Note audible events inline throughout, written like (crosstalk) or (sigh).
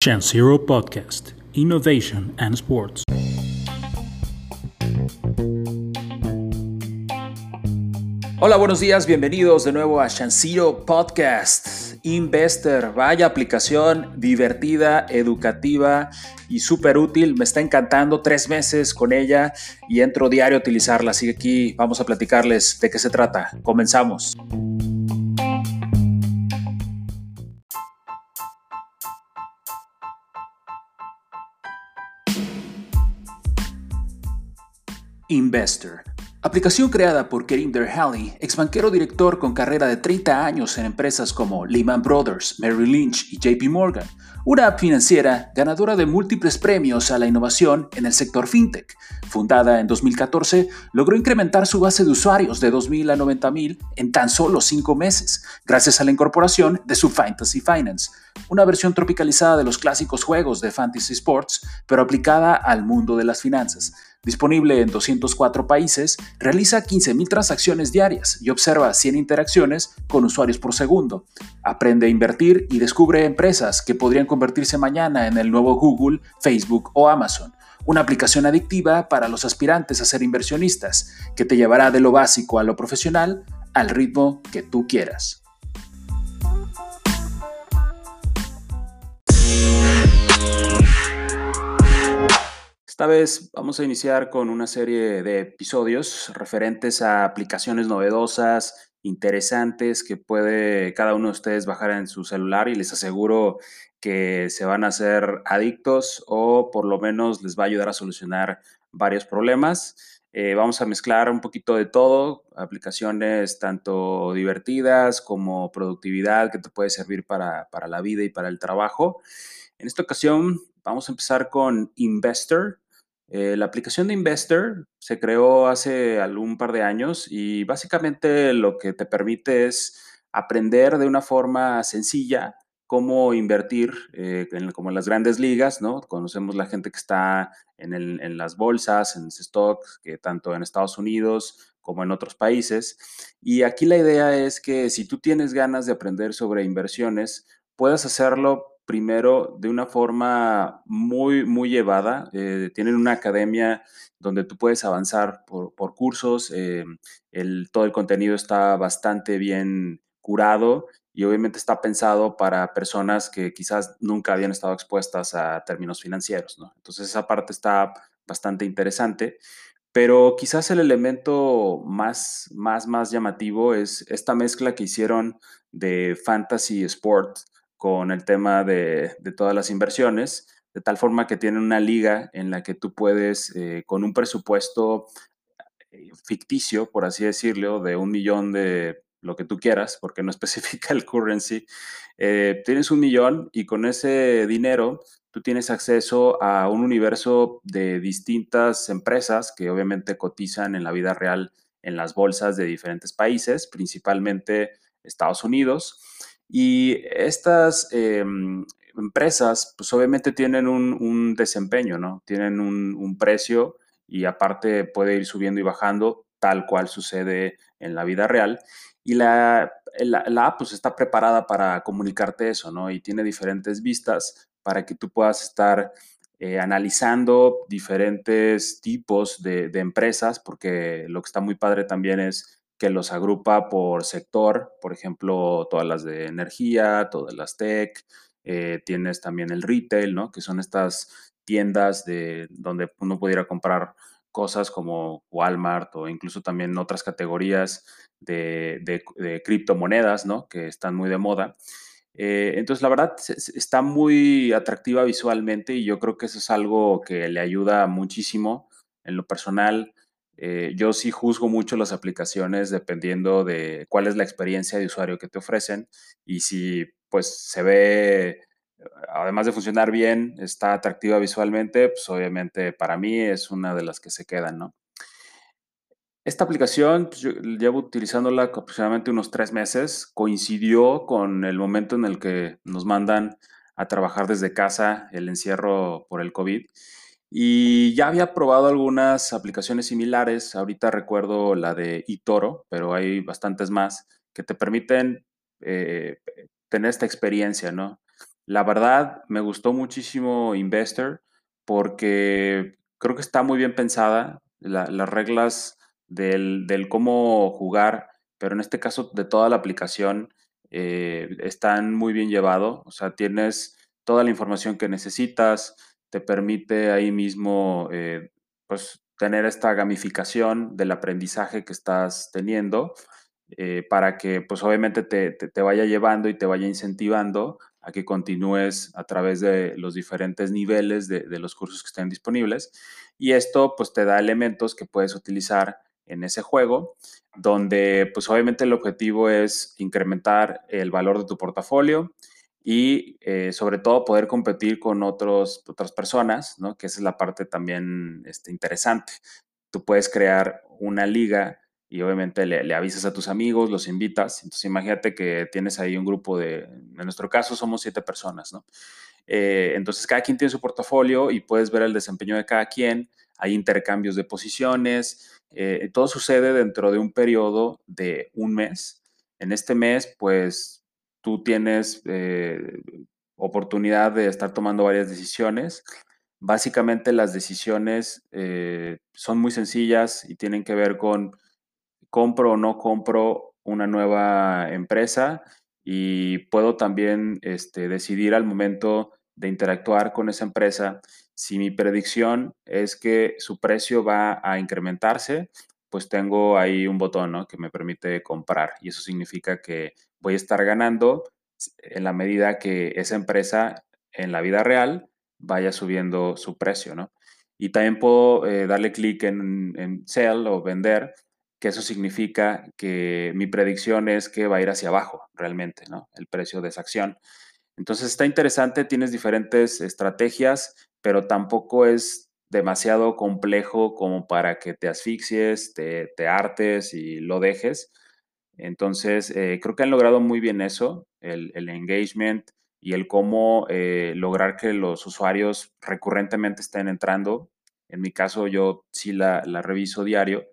Chance Zero Podcast Innovation and Sports. Hola, buenos días, bienvenidos de nuevo a Shansiro Podcast. Investor, vaya aplicación divertida, educativa y súper útil. Me está encantando tres meses con ella y entro diario a utilizarla. Así que aquí vamos a platicarles de qué se trata. Comenzamos. Investor. Aplicación creada por Kerim Derhally, ex banquero director con carrera de 30 años en empresas como Lehman Brothers, Merrill Lynch y JP Morgan. Una app financiera ganadora de múltiples premios a la innovación en el sector fintech. Fundada en 2014, logró incrementar su base de usuarios de 2.000 a 90.000 en tan solo 5 meses, gracias a la incorporación de su Fantasy Finance, una versión tropicalizada de los clásicos juegos de Fantasy Sports, pero aplicada al mundo de las finanzas. Disponible en 204 países, realiza 15.000 transacciones diarias y observa 100 interacciones con usuarios por segundo. Aprende a invertir y descubre empresas que podrían convertirse mañana en el nuevo Google, Facebook o Amazon. Una aplicación adictiva para los aspirantes a ser inversionistas, que te llevará de lo básico a lo profesional al ritmo que tú quieras. Esta vez vamos a iniciar con una serie de episodios referentes a aplicaciones novedosas, interesantes que puede cada uno de ustedes bajar en su celular y les aseguro que se van a hacer adictos o por lo menos les va a ayudar a solucionar varios problemas. Eh, vamos a mezclar un poquito de todo, aplicaciones tanto divertidas como productividad que te puede servir para, para la vida y para el trabajo. En esta ocasión vamos a empezar con Investor. Eh, la aplicación de Investor se creó hace algún par de años y básicamente lo que te permite es aprender de una forma sencilla cómo invertir, eh, como en las grandes ligas, ¿no? Conocemos la gente que está en, las bolsas, en stocks, que tanto en Estados Unidos como en otros países. Y aquí la idea es que si tú tienes ganas de aprender sobre inversiones, puedas hacerlo primero de una forma muy, muy llevada. Eh, tienen una academia donde tú puedes avanzar por, cursos. Eh, el, todo el contenido está bastante bien curado y obviamente está pensado para personas que quizás nunca habían estado expuestas a términos financieros. Entonces esa parte está bastante interesante. Pero quizás el elemento más, más, más llamativo es esta mezcla que hicieron de fantasy sport con el tema de, todas las inversiones, de tal forma que tienen una liga en la que tú puedes, eh, con un presupuesto eh, ficticio, por así decirlo, de un millón de lo que tú quieras, porque no (laughs) especifica el currency, eh, tienes un millón y con ese dinero tú tienes acceso a un universo de distintas empresas que obviamente cotizan en la vida real en las bolsas de diferentes países, principalmente Estados Unidos. Y estas em, empresas, pues obviamente tienen un, desempeño, ¿no? Tienen un, precio y aparte puede ir subiendo y bajando, tal cual sucede en la vida real. Y la, la, app pues está preparada para comunicarte eso, ¿no? Y tiene diferentes vistas para que tú puedas estar eh, analizando diferentes tipos de, de, empresas, porque lo que está muy padre también es que los agrupa por sector, por ejemplo, todas las de energía, todas las tech, eh, tienes también el retail, ¿no? Que son estas tiendas de donde uno pudiera comprar cosas como Walmart o incluso también otras categorías de, criptomonedas, ¿no? Que están muy de moda. Eh, entonces, la verdad, está muy atractiva visualmente y yo creo que eso es algo que le ayuda muchísimo en lo personal eh, yo sí juzgo mucho las aplicaciones dependiendo de cuál es la experiencia de usuario que te ofrecen y si pues se ve, además de funcionar bien, está atractiva visualmente, pues obviamente para mí es una de las que se quedan. Esta aplicación, pues, yo llevo utilizándola aproximadamente unos tres meses, coincidió con el momento en el que nos mandan a trabajar desde casa el encierro por el COVID. Y ya había probado algunas aplicaciones similares. Ahorita recuerdo la de eToro, pero hay bastantes más que te permiten eh, tener esta experiencia, ¿no? La verdad, me gustó muchísimo Investor porque creo que está muy bien pensada. La- las reglas del, del cómo jugar, pero en este caso de toda la aplicación, eh, están muy bien llevado. O sea, tienes toda la información que necesitas, te permite ahí mismo, eh, pues, tener esta gamificación del aprendizaje que estás teniendo eh, para que pues obviamente te, te, vaya llevando y te vaya incentivando a que continúes a través de los diferentes niveles de, de, los cursos que estén disponibles. Y esto pues te da elementos que puedes utilizar en ese juego, donde pues obviamente el objetivo es incrementar el valor de tu portafolio y eh, sobre todo poder competir con otros, otras personas, ¿no? que esa es la parte también este, interesante. Tú puedes crear una liga y obviamente le, le, avisas a tus amigos, los invitas. Entonces imagínate que tienes ahí un grupo de, en nuestro caso somos siete personas, ¿no? Eh, entonces cada quien tiene su portafolio y puedes ver el desempeño de cada quien, hay intercambios de posiciones, eh, todo sucede dentro de un periodo de un mes. En este mes, pues tú tienes eh, oportunidad de estar tomando varias decisiones. Básicamente las decisiones eh, son muy sencillas y tienen que ver con compro o no compro una nueva empresa y puedo también este, decidir al momento de interactuar con esa empresa. Si mi predicción es que su precio va a incrementarse, pues tengo ahí un botón que me permite comprar. Y eso significa que voy a estar ganando en la medida que esa empresa en la vida real vaya subiendo su precio, ¿no? Y también puedo eh, darle clic en, en sell o vender que eso significa que mi predicción es que va a ir hacia abajo realmente, ¿no? El precio de esa acción. Entonces está interesante, tienes diferentes estrategias, pero tampoco es demasiado complejo como para que te asfixies, te, te hartes y lo dejes. Entonces, eh, creo que han logrado muy bien eso, el, engagement y el cómo eh, lograr que los usuarios recurrentemente estén entrando. En mi caso, yo sí la, reviso diario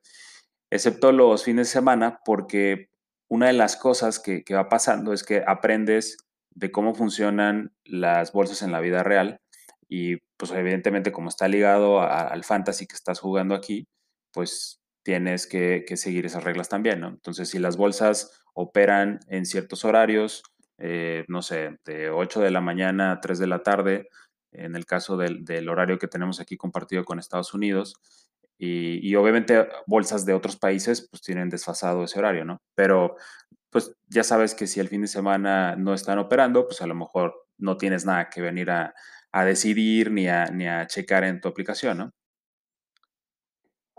excepto los fines de semana, porque una de las cosas que, va pasando es que aprendes de cómo funcionan las bolsas en la vida real y pues evidentemente como está ligado al fantasy que estás jugando aquí, pues tienes que, que, seguir esas reglas también, ¿no? Entonces, si las bolsas operan en ciertos horarios, eh, no sé, de 8 de la mañana a 3 de la tarde, en el caso del, del horario que tenemos aquí compartido con Estados Unidos, y, y, obviamente bolsas de otros países pues tienen desfasado ese horario, ¿no? Pero pues ya sabes que si el fin de semana no están operando, pues a lo mejor no tienes nada que venir a, a decidir ni a, ni a checar en tu aplicación, ¿no?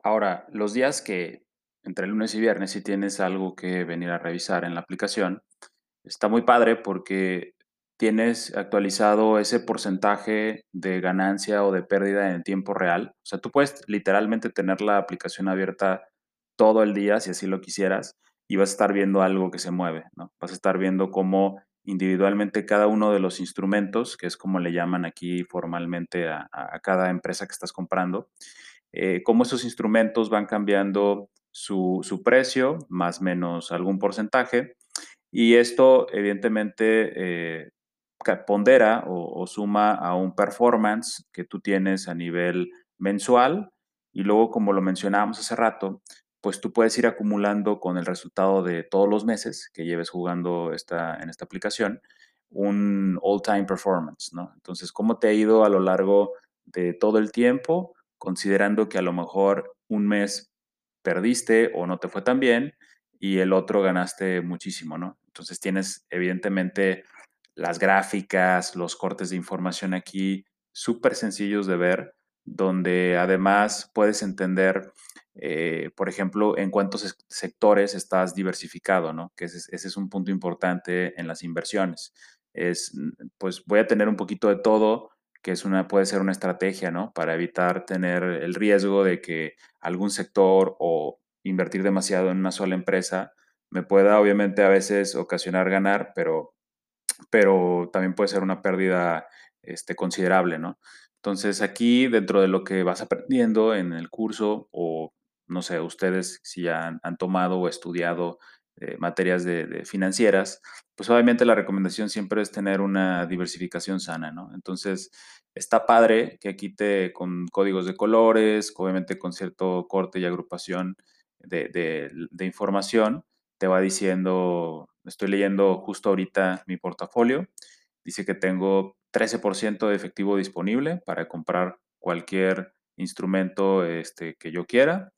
Ahora, los días que entre lunes y viernes si tienes algo que venir a revisar en la aplicación, está muy padre porque tienes actualizado ese porcentaje de ganancia o de pérdida en tiempo real. O sea, tú puedes literalmente tener la aplicación abierta todo el día, si así lo quisieras, y vas a estar viendo algo que se mueve, ¿no? Vas a estar viendo cómo individualmente cada uno de los instrumentos, que es como le llaman aquí formalmente a, a cada empresa que estás comprando, eh, cómo esos instrumentos van cambiando su, su precio, más o menos algún porcentaje, y esto evidentemente eh, pondera o, o, suma a un performance que tú tienes a nivel mensual. Y luego, como lo mencionábamos hace rato, pues tú puedes ir acumulando con el resultado de todos los meses que lleves jugando esta, en esta aplicación un all-time performance, ¿no? Entonces, ¿cómo te ha ido a lo largo de todo el tiempo, considerando que a lo mejor un mes perdiste o no te fue tan bien y el otro ganaste muchísimo, ¿no? Entonces tienes evidentemente las gráficas, los cortes de información aquí súper sencillos de ver, donde además puedes entender, eh, por ejemplo, en cuántos sectores estás diversificado, ¿no? Que ese, ese, es un punto importante en las inversiones. Es, pues voy a tener un poquito de todo, que es una, puede ser una estrategia, ¿no? Para evitar tener el riesgo de que algún sector o invertir demasiado en una sola empresa me pueda obviamente a veces ocasionar ganar, pero pero también puede ser una pérdida este, considerable, ¿no? Entonces aquí, dentro de lo que vas aprendiendo en el curso, o no sé, ustedes si ya han, han tomado o estudiado materias de, financieras, pues obviamente la recomendación siempre es tener una diversificación sana, ¿no? Entonces, está padre que quite con códigos de colores, obviamente con cierto corte y agrupación de, de información, te va diciendo, estoy leyendo justo ahorita mi portafolio, dice que tengo 13% de efectivo disponible para comprar cualquier instrumento este, que yo quiera.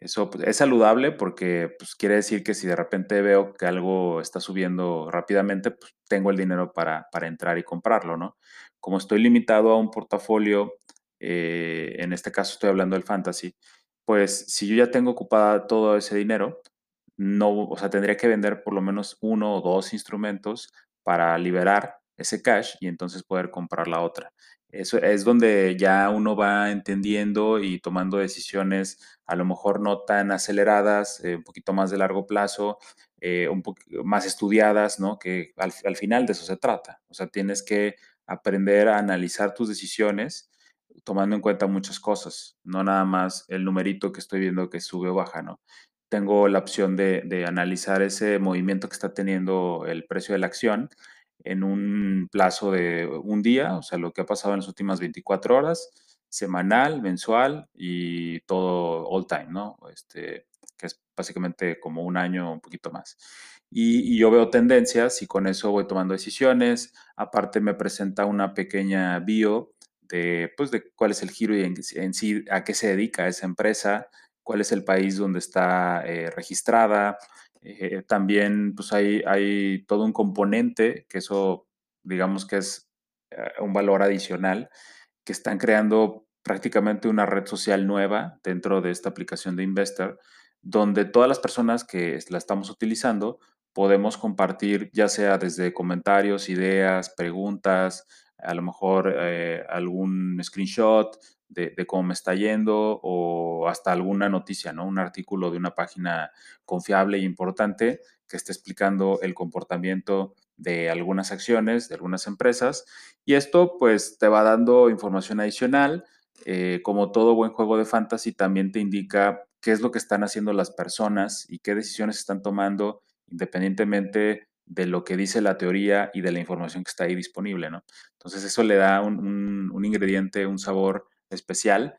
Eso pues, es saludable porque pues, quiere decir que si de repente veo que algo está subiendo rápidamente, pues tengo el dinero para, entrar y comprarlo, ¿no? Como estoy limitado a un portafolio, eh, en este caso estoy hablando del fantasy, pues si yo ya tengo ocupada todo ese dinero, no, o sea, tendría que vender por lo menos uno o dos instrumentos para liberar ese cash y entonces poder comprar la otra. Eso es donde ya uno va entendiendo y tomando decisiones a lo mejor no tan aceleradas, eh, un poquito más de largo plazo, eh, un más estudiadas, ¿no? Que al, al, final de eso se trata. O sea, tienes que aprender a analizar tus decisiones tomando en cuenta muchas cosas, no nada más el numerito que estoy viendo que sube o baja, ¿no? Tengo la opción de, de analizar ese movimiento que está teniendo el precio de la acción en un plazo de un día, o sea, lo que ha pasado en las últimas 24 horas, semanal, mensual y todo all time, ¿no? Este, que es básicamente como un año, un poquito más. Y, yo veo tendencias y con eso voy tomando decisiones. Aparte me presenta una pequeña bio de, pues, de cuál es el giro y en, sí a qué se dedica esa empresa, cuál es el país donde está eh, registrada, eh, también pues hay, hay todo un componente, que eso digamos que es eh, un valor adicional, que están creando prácticamente una red social nueva dentro de esta aplicación de Investor, donde todas las personas que la estamos utilizando podemos compartir ya sea desde comentarios, ideas, preguntas, a lo mejor eh, algún screenshot de, cómo me está yendo o hasta alguna noticia, ¿no? Un artículo de una página confiable e importante que esté explicando el comportamiento de algunas acciones, de algunas empresas. Y esto pues te va dando información adicional. Eh, como todo buen juego de fantasy, también te indica qué es lo que están haciendo las personas y qué decisiones están tomando independientemente de lo que dice la teoría y de la información que está ahí disponible, ¿no? Entonces eso le da un, un ingrediente, un sabor especial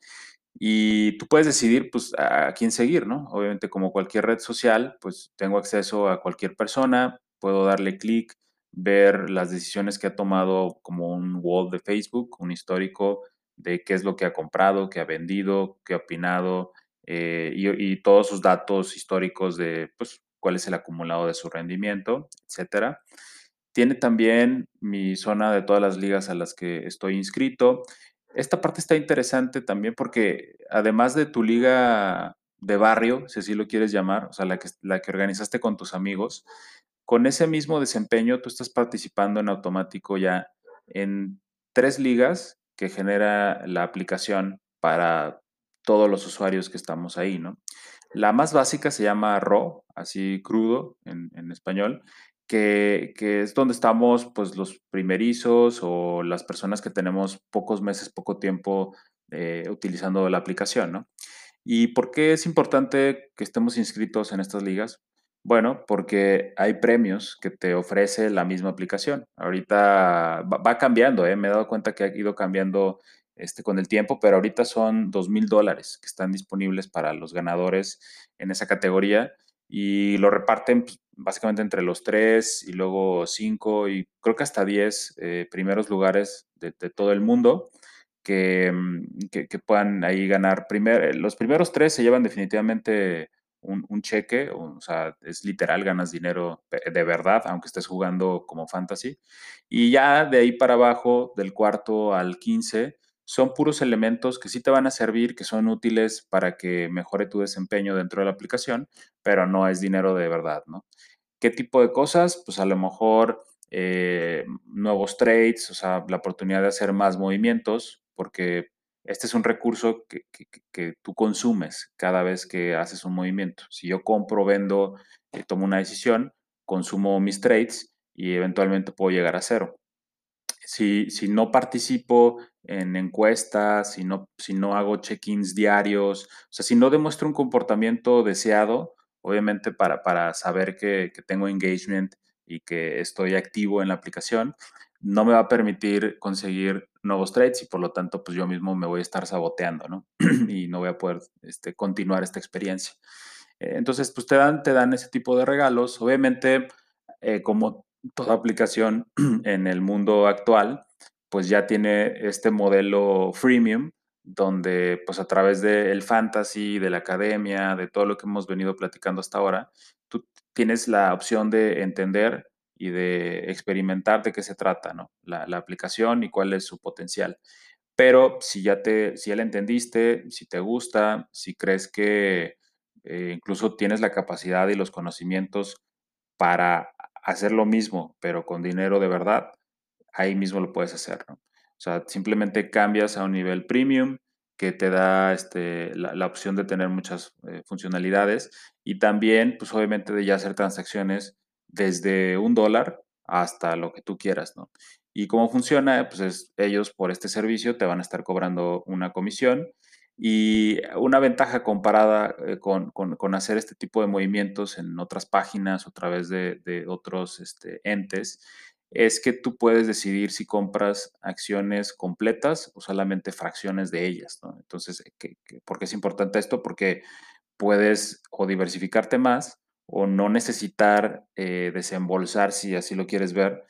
y tú puedes decidir pues a quién seguir, ¿no? Obviamente como cualquier red social, pues tengo acceso a cualquier persona, puedo darle clic, ver las decisiones que ha tomado como un wall de Facebook, un histórico de qué es lo que ha comprado, qué ha vendido, qué ha opinado eh, y, y, todos sus datos históricos de pues cuál es el acumulado de su rendimiento, etcétera. Tiene también mi zona de todas las ligas a las que estoy inscrito esta parte está interesante también porque además de tu liga de barrio, si así lo quieres llamar, o sea, la que, la que organizaste con tus amigos, con ese mismo desempeño tú estás participando en automático ya en tres ligas que genera la aplicación para todos los usuarios que estamos ahí, ¿no? La más básica se llama RAW, así crudo en, español, que, es donde estamos pues los primerizos o las personas que tenemos pocos meses, poco tiempo eh, utilizando la aplicación, ¿no? ¿Y por qué es importante que estemos inscritos en estas ligas? Bueno, porque hay premios que te ofrece la misma aplicación. Ahorita va, cambiando, ¿eh? me he dado cuenta que ha ido cambiando este, con el tiempo, pero ahorita son dos mil dólares que están disponibles para los ganadores en esa categoría y lo reparten pues, básicamente entre los tres y luego cinco y creo que hasta diez eh, primeros lugares de, todo el mundo mm, que, que, puedan ahí ganar. Primer, los primeros tres se llevan definitivamente un, un, cheque, o sea, es literal, ganas dinero de verdad, aunque estés jugando como fantasy. Y ya de ahí para abajo, del cuarto al quince, son puros elementos que sí te van a servir, que son útiles para que mejore tu desempeño dentro de la aplicación, pero no es dinero de verdad, ¿no? ¿Qué tipo de cosas? Pues a lo mejor eh, nuevos trades, o sea, la oportunidad de hacer más movimientos, porque este es un recurso que, que, tú consumes cada vez que haces un movimiento. Si yo compro, vendo, eh, tomo una decisión, consumo mis trades y eventualmente puedo llegar a cero. Si, si no participo en encuestas, si no, si no hago check-ins diarios, o sea, si no demuestro un comportamiento deseado obviamente para, para saber que, que tengo engagement y que estoy activo en la aplicación, no me va a permitir conseguir nuevos trades y por lo tanto, pues yo mismo me voy a estar saboteando, ¿no? (clears throat) y no voy a poder este, continuar esta experiencia. Eh, entonces, pues te dan, te dan ese tipo de regalos. Obviamente, eh, como toda aplicación (clears throat) en el mundo actual, pues ya tiene este modelo freemium, donde pues a través del fantasy, de la academia, de todo lo que hemos venido platicando hasta ahora, tú tienes la opción de entender y de experimentar de qué se trata, ¿no? La, aplicación y cuál es su potencial. Pero si ya te, si ya la entendiste, si te gusta, si crees que eh, incluso tienes la capacidad y los conocimientos para hacer lo mismo, pero con dinero de verdad, ahí mismo lo puedes hacer. O sea, simplemente cambias a un nivel premium que te da este, la, opción de tener muchas eh, funcionalidades y también, pues obviamente, de ya hacer transacciones desde un dólar hasta lo que tú quieras, ¿no? Y cómo funciona, pues es, ellos por este servicio te van a estar cobrando una comisión y una ventaja comparada eh, con, con, hacer este tipo de movimientos en otras páginas o a través de, otros este, entes es que tú puedes decidir si compras acciones completas o solamente fracciones de ellas. Entonces, ¿por qué es importante esto? Porque puedes o diversificarte más o no necesitar eh, desembolsar, si así lo quieres ver,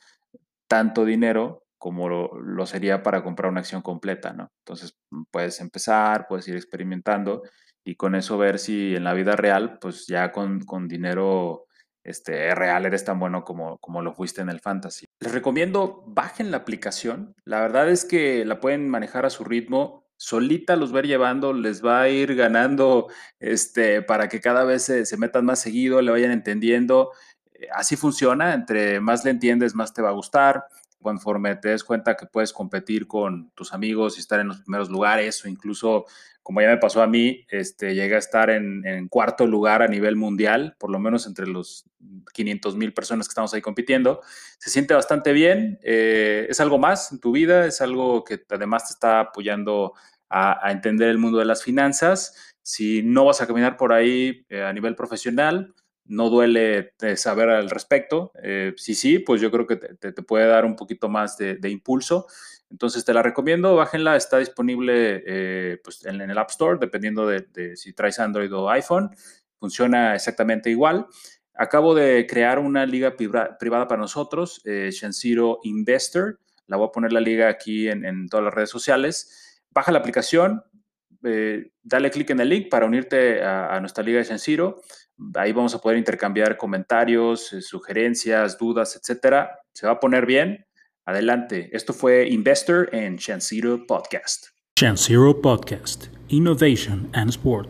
tanto dinero como lo, sería para comprar una acción completa, ¿no? Entonces, mm, puedes empezar, puedes ir experimentando y con eso ver si en la vida real, pues ya con, con dinero este, real eres tan bueno como, como lo fuiste en el fantasy. Les recomiendo, bajen la aplicación. La verdad es que la pueden manejar a su ritmo. Solita los ver llevando, les va a ir ganando este, para que cada vez se, se metan más seguido, le vayan entendiendo. Eh, así funciona, entre más le entiendes, más te va a gustar conforme te des cuenta que puedes competir con tus amigos y estar en los primeros lugares o incluso, como ya me pasó a mí, este, llegué a estar en, cuarto lugar a nivel mundial, por lo menos entre los 500 mil personas que estamos ahí compitiendo. Se siente bastante bien, eh, es algo más en tu vida, es algo que además te está apoyando a, entender el mundo de las finanzas. Si no vas a caminar por ahí eh, a nivel profesional, no duele eh, saber al respecto. Eh, si sí, pues yo creo que te, puede dar un poquito más de, impulso. Entonces te la recomiendo, bájenla, está disponible eh, pues en, el App Store, dependiendo de, si traes Android o iPhone. Funciona exactamente igual. Acabo de crear una liga privada para nosotros, eh, Investor. La voy a poner la liga aquí en, todas las redes sociales. Baja la aplicación, dale clic en el link para unirte a, nuestra liga de. Ahí vamos a poder intercambiar comentarios, eh, sugerencias, dudas, etcétera. Se va a poner bien. Adelante. Esto fue Investor en Chanciro Podcast. Chanciro Podcast. Innovation and Sports.